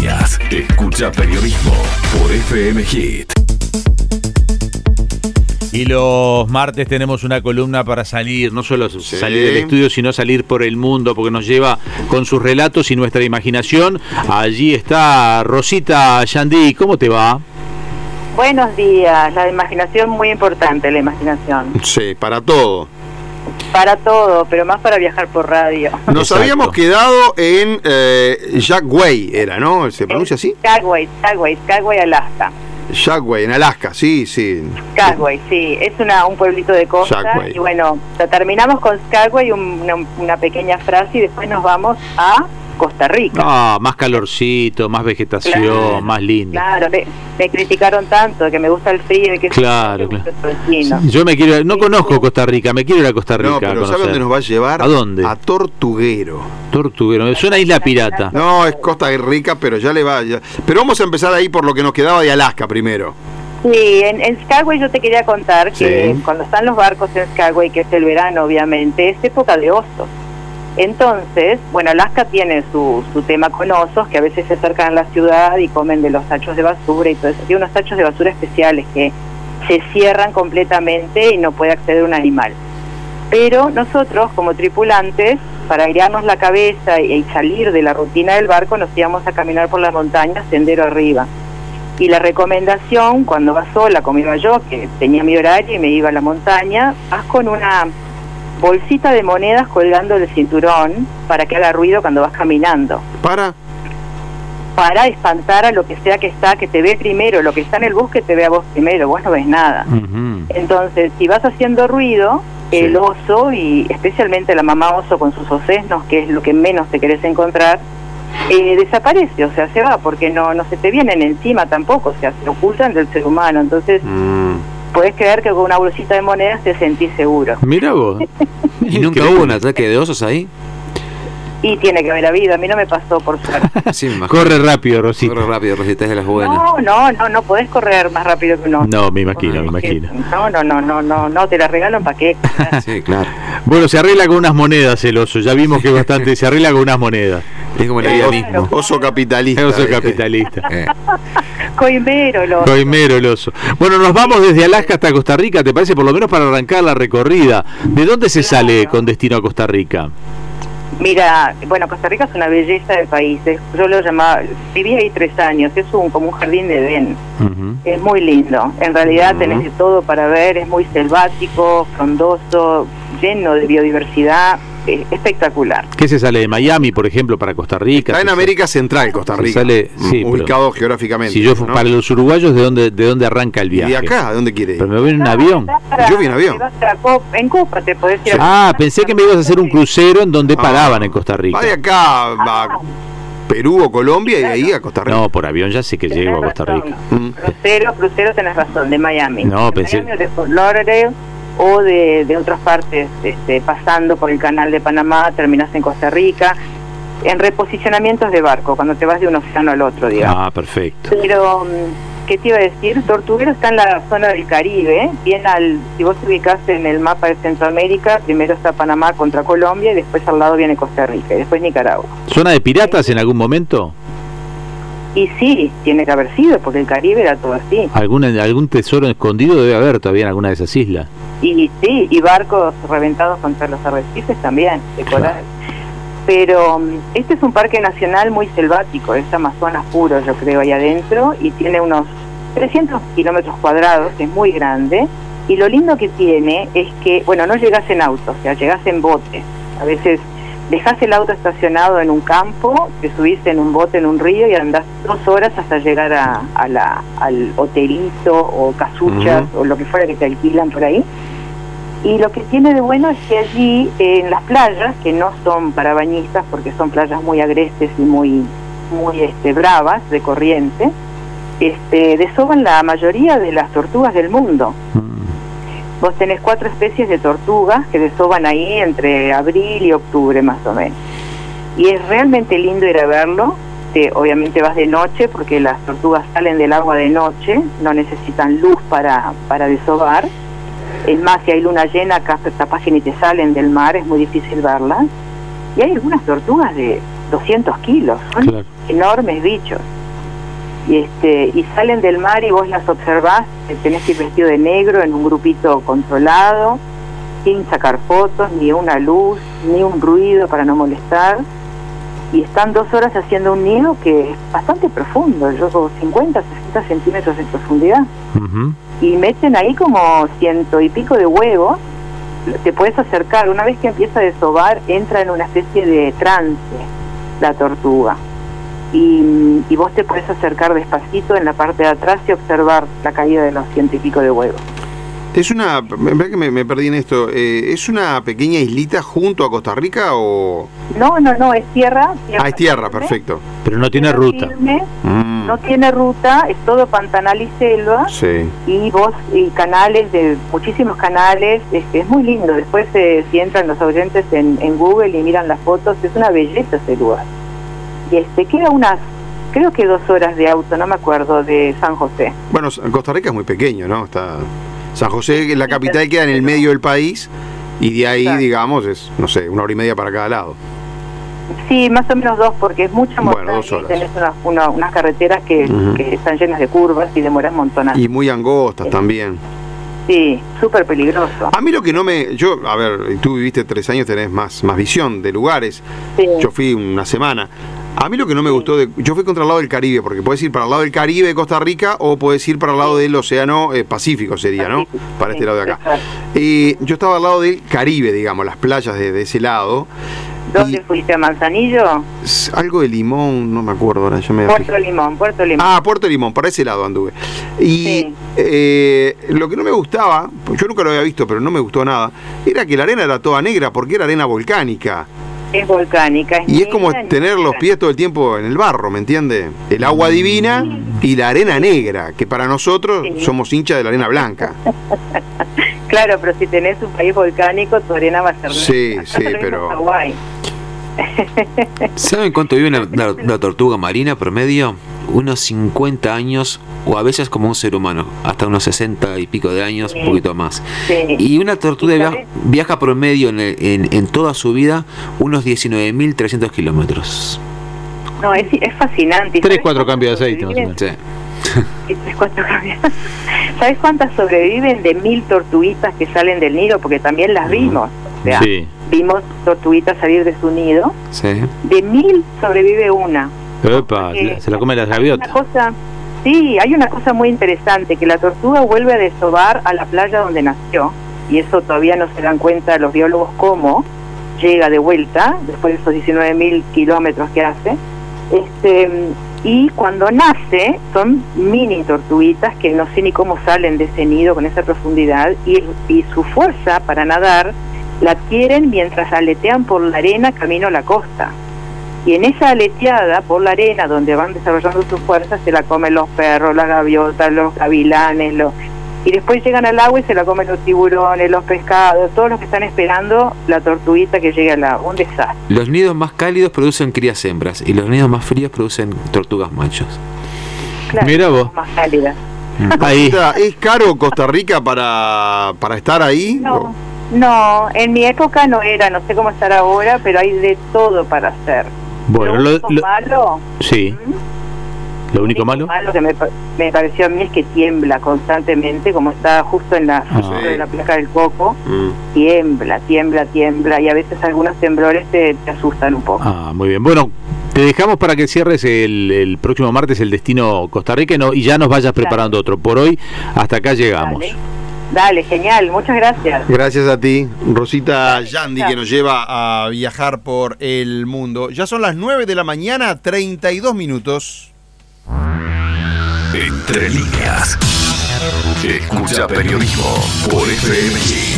noticias. Escucha periodismo por FM Hit. Y los martes tenemos una columna para salir, no solo salir del estudio, sino salir por el mundo, porque nos lleva con sus relatos y nuestra imaginación. Allí está Rosita Yandí, ¿cómo te va? Buenos días, la imaginación muy importante, la imaginación. Sí, para todo. Para todo, pero más para viajar por radio. Nos Exacto. habíamos quedado en eh, Jackway, era, ¿no? ¿Se pronuncia así? Skagway, Skagway, Skagway, Alaska. Jackway, en Alaska, sí, sí. Skagway, sí, es una, un pueblito de costa. Y bueno, terminamos con Skagway, un- una, una pequeña frase, y después nos vamos a Costa Rica. Ah, más calorcito, más vegetación, Claro, más lindo. Claro, me, me criticaron tanto de que me gusta el frío y que Claro, claro. vecino. Yo me quiero, no conozco Costa Rica, me quiero ir a Costa Rica. No, a pero ¿sabe conocer. dónde nos va a llevar? ¿A dónde? A Tortuguero. Tortuguero, me suena a isla pirata. No, es Costa Rica, pero ya le va. ya- Pero vamos a empezar ahí por lo que nos quedaba de Alaska primero. Sí, en, en Skagway yo te quería contar que Sí. cuando están los barcos en Skagway, que es el verano obviamente, es época de osos. Entonces, bueno, Alaska tiene su, su tema con osos que a veces se acercan a la ciudad y comen de los tachos de basura y todo eso. Tiene unos tachos de basura especiales que se cierran completamente y no puede acceder un animal. Pero nosotros, como tripulantes, para airearnos la cabeza y, salir de la rutina del barco, nos íbamos a caminar por la montaña, sendero arriba. Y la recomendación, cuando vas sola, como iba yo, que tenía mi horario y me iba a la montaña, vas con una bolsita de monedas colgando del cinturón para que haga ruido cuando vas caminando. Para. Para espantar a lo que sea que está, que te ve primero, lo que está en el bosque te ve a vos primero, vos no ves nada. Entonces, si vas haciendo ruido, el oso, y especialmente la mamá oso con sus osesnos, que es lo que menos te querés encontrar, eh, desaparece, o sea, se va, porque no, no se te vienen encima tampoco, o sea, se ocultan del ser humano. Entonces, Mm. Puedes creer que con una bolsita de monedas te sentís seguro. Mira vos. ¿Y nunca hubo un ataque de osos ahí? Y tiene que haber habido, a mí no me pasó por suerte. Sí, me imagino. Corre rápido, Rosita. Corre rápido, Rosita, es de las buenas. No, no, no, no podés correr más rápido que uno. No, me imagino, me imagino. No, no, no, no, no, no, te la regalan para qué. Sí, claro. Bueno, se arregla con unas monedas el oso. Ya vimos que bastante se arregla con unas monedas. Es como la vida mismo. Oso capitalista. El oso ¿viste? capitalista. Eh, Coimero, lo. Coimero el oso. Bueno, nos vamos desde Alaska hasta Costa Rica, ¿te parece? Por lo menos para arrancar la recorrida. ¿De dónde se sale con destino a Costa Rica? Mira, bueno, Costa Rica es una belleza de país. Yo lo llamaba, viví ahí tres años, es un, como un jardín de Edén. Es muy lindo. En realidad tenés de todo para ver, es muy selvático, frondoso, lleno de biodiversidad, es espectacular. ¿Qué se sale de Miami, por ejemplo, para Costa Rica? Está en América Central, Costa Rica. sale- sí, Mm, ubicado geográficamente. Si yo ¿no? para los uruguayos, ¿de dónde, de dónde arranca el ¿Y viaje? de acá? ¿A dónde quiere ir? Pero me voy en un avión. Yo vi en avión. En Copa te podés ir. Ah, pensé que me ibas a hacer un crucero en donde paraban en Costa Rica. Va de acá a Perú o Colombia y de ahí a Costa Rica. No, por avión ya sé que llego a Costa Rica. Mm. Crucero, crucero tenés razón, de Miami. No, de pensé- Miami de Fort Lauderdale o de, de otras partes, este, pasando por el canal de Panamá, terminás en Costa Rica, en reposicionamientos de barco, cuando te vas de un océano al otro, digamos. Ah, perfecto. Pero, mm, ¿qué te iba a decir? Tortuguero está en la zona del Caribe, bien al, si vos te ubicás en el mapa de Centroamérica, primero está Panamá contra Colombia y después al lado viene Costa Rica y después Nicaragua. ¿Zona de piratas en algún momento? Y sí, tiene que haber sido, porque el Caribe era todo así. ¿Algún, algún tesoro escondido debe haber todavía en alguna de esas islas? Y sí, y barcos reventados contra los arrecifes también, de coral. Pero mm, este es un parque nacional muy selvático, es Amazonas puro, yo creo, ahí adentro, y tiene unos 300 kilómetros cuadrados, es muy grande. Y lo lindo que tiene es que, bueno, no llegas en auto, o sea, llegas en bote. A veces dejas el auto estacionado en un campo, te subís en un bote en un río y andás dos horas hasta llegar a, a la, al hotelito o casuchas o lo que fuera que te alquilan por ahí. Y lo que tiene de bueno es que allí en las playas, que no son para bañistas porque son playas muy agrestes y muy, muy este, bravas de corriente, este, desoban la mayoría de las tortugas del mundo. Vos tenés cuatro especies de tortugas que desoban ahí entre abril y octubre más o menos. Y es realmente lindo ir a verlo. Te- obviamente vas de noche porque las tortugas salen del agua de noche, no necesitan luz para, para desovar. Es más, si hay luna llena, acá capaz que ni te salen del mar, es muy difícil verlas. Y hay algunas tortugas de 200 kilos, son Claro. enormes bichos. Y, este, y salen del mar y vos las observás, tenés que ir vestido de negro en un grupito controlado, sin sacar fotos, ni una luz, ni un ruido para no molestar. Y están dos horas haciendo un nido que es bastante profundo, yo como 50, 60 centímetros de profundidad y meten ahí como ciento y pico de huevos. Te puedes acercar, una vez que empieza a desovar, entra en una especie de trance la tortuga. Y, y vos te puedes acercar despacito en la parte de atrás y observar la caída de los ciento y pico de huevos. Es una. que me, me perdí en esto. eh, ¿Es una pequeña islita junto a Costa Rica o.? No, no, no, es tierra. Ah, es tierra, firme, perfecto. Pero no tiene ruta. firme, Mm, no tiene ruta, es todo pantanal y selva. Sí. y vos y canales de muchísimos canales este, es muy lindo después eh, si entran los oyentes en, en Google y miran las fotos es una belleza ese lugar y este queda unas creo que dos horas de auto no me acuerdo de San José Bueno, Costa Rica es muy pequeño, ¿no? Está. San José, que la capital, queda en el medio del país y de ahí, Exacto. digamos, es, no sé, una hora y media para cada lado. sí más o menos dos porque es mucha Bueno, montaña dos y tenés una- una- unas carreteras que están llenas de curvas y demoras montonas Y muy angostas también. sí súper peligroso A mí lo que no me. Yo, a ver, tú viviste tres años, tenés más, más visión de lugares. Sí. Yo fui una semana. A mí lo que no me gustó, de, yo fui contra el lado del Caribe, porque puedes ir para el lado del Caribe de Costa Rica o puedes ir para el lado del Océano eh, Pacífico, sería, ¿no? Para este lado de acá. yo estaba al lado del Caribe, digamos, las playas de, de ese lado. ¿dónde fuiste a Manzanillo? Algo de Limón, no me acuerdo ahora, yo me Puerto Limón Puerto Limón Ah, Puerto Limón, para ese lado anduve. Y Sí. eh, lo que no me gustaba, yo nunca lo había visto, pero no me gustó nada, era que la arena era toda negra porque era arena volcánica. Es volcánica es Y es como negra, tener los pies todo el tiempo en el barro, ¿me entiende? El agua divina y la arena negra, que para nosotros Sí. somos hinchas de la arena blanca. Claro, pero si tenés un país volcánico, tu arena va a ser Sí, negra. sí, pero-. ¿Saben cuánto vive una, una- una tortuga marina promedio? Unos 50 años o a veces como un ser humano, hasta unos 60 y pico de años, un Sí. poquito más. Sí. Y una tortuga ¿Y via- sabes? viaja promedio en, el- en- en toda su vida unos 19.300 kilómetros. No, es, es fascinante. ¿Y Tres, sabes cuatro cuántas cambios de aceite, más o sobreviven? Sí. Sí, tres, cuatro cambios. ¿Sabes cuántas sobreviven de mil tortuguitas que salen del nido? Porque también las vimos. O sea, Sí. vimos tortuguitas salir de su nido. Sí. De mil sobrevive una. Epa, se la come gaviotas. cosa, sí, hay una cosa muy interesante, que la tortuga vuelve a desovar a la playa donde nació, y eso todavía no se dan cuenta los biólogos cómo llega de vuelta, después de esos 19.000 kilómetros que hace, este, y cuando nace son mini tortuguitas que no sé ni cómo salen de ese nido con esa profundidad, y, y su fuerza para nadar la adquieren mientras aletean por la arena camino a la costa. Y en esa aleteada por la arena, donde van desarrollando sus fuerzas, se la comen los perros, las gaviotas, los gavilanes, los... y después llegan al agua y se la comen los tiburones, los pescados, todos los que están esperando la tortuguita que llegue al agua. Un desastre. Los nidos más cálidos producen crías hembras y los nidos más fríos producen tortugas machos. Claro, Mira vos. Más cálida. Ahí. Rosita, ¿Es caro Costa Rica para, para estar ahí? No, no, en mi época no era, no sé cómo estar ahora, pero hay de todo para hacer. Bueno, lo lo, único lo- malo, sí. Lo único malo. que me, me pareció a mí es que tiembla constantemente, como está justo en la, Ah. de la placa del coco, Mm. tiembla, tiembla, tiembla, y a veces algunos temblores te, te asustan un poco. Ah, muy bien. Bueno, te dejamos para que cierres el, el próximo martes el destino Costa Rica y, no- y ya nos vayas preparando otro. Por hoy, hasta acá llegamos. Dale. Dale, genial, muchas gracias. Gracias a ti, Rosita Yandy, chao. que nos lleva a viajar por el mundo. Ya son las 9 de la mañana, 32 minutos. Entre líneas. Escucha periodismo por FM Hit.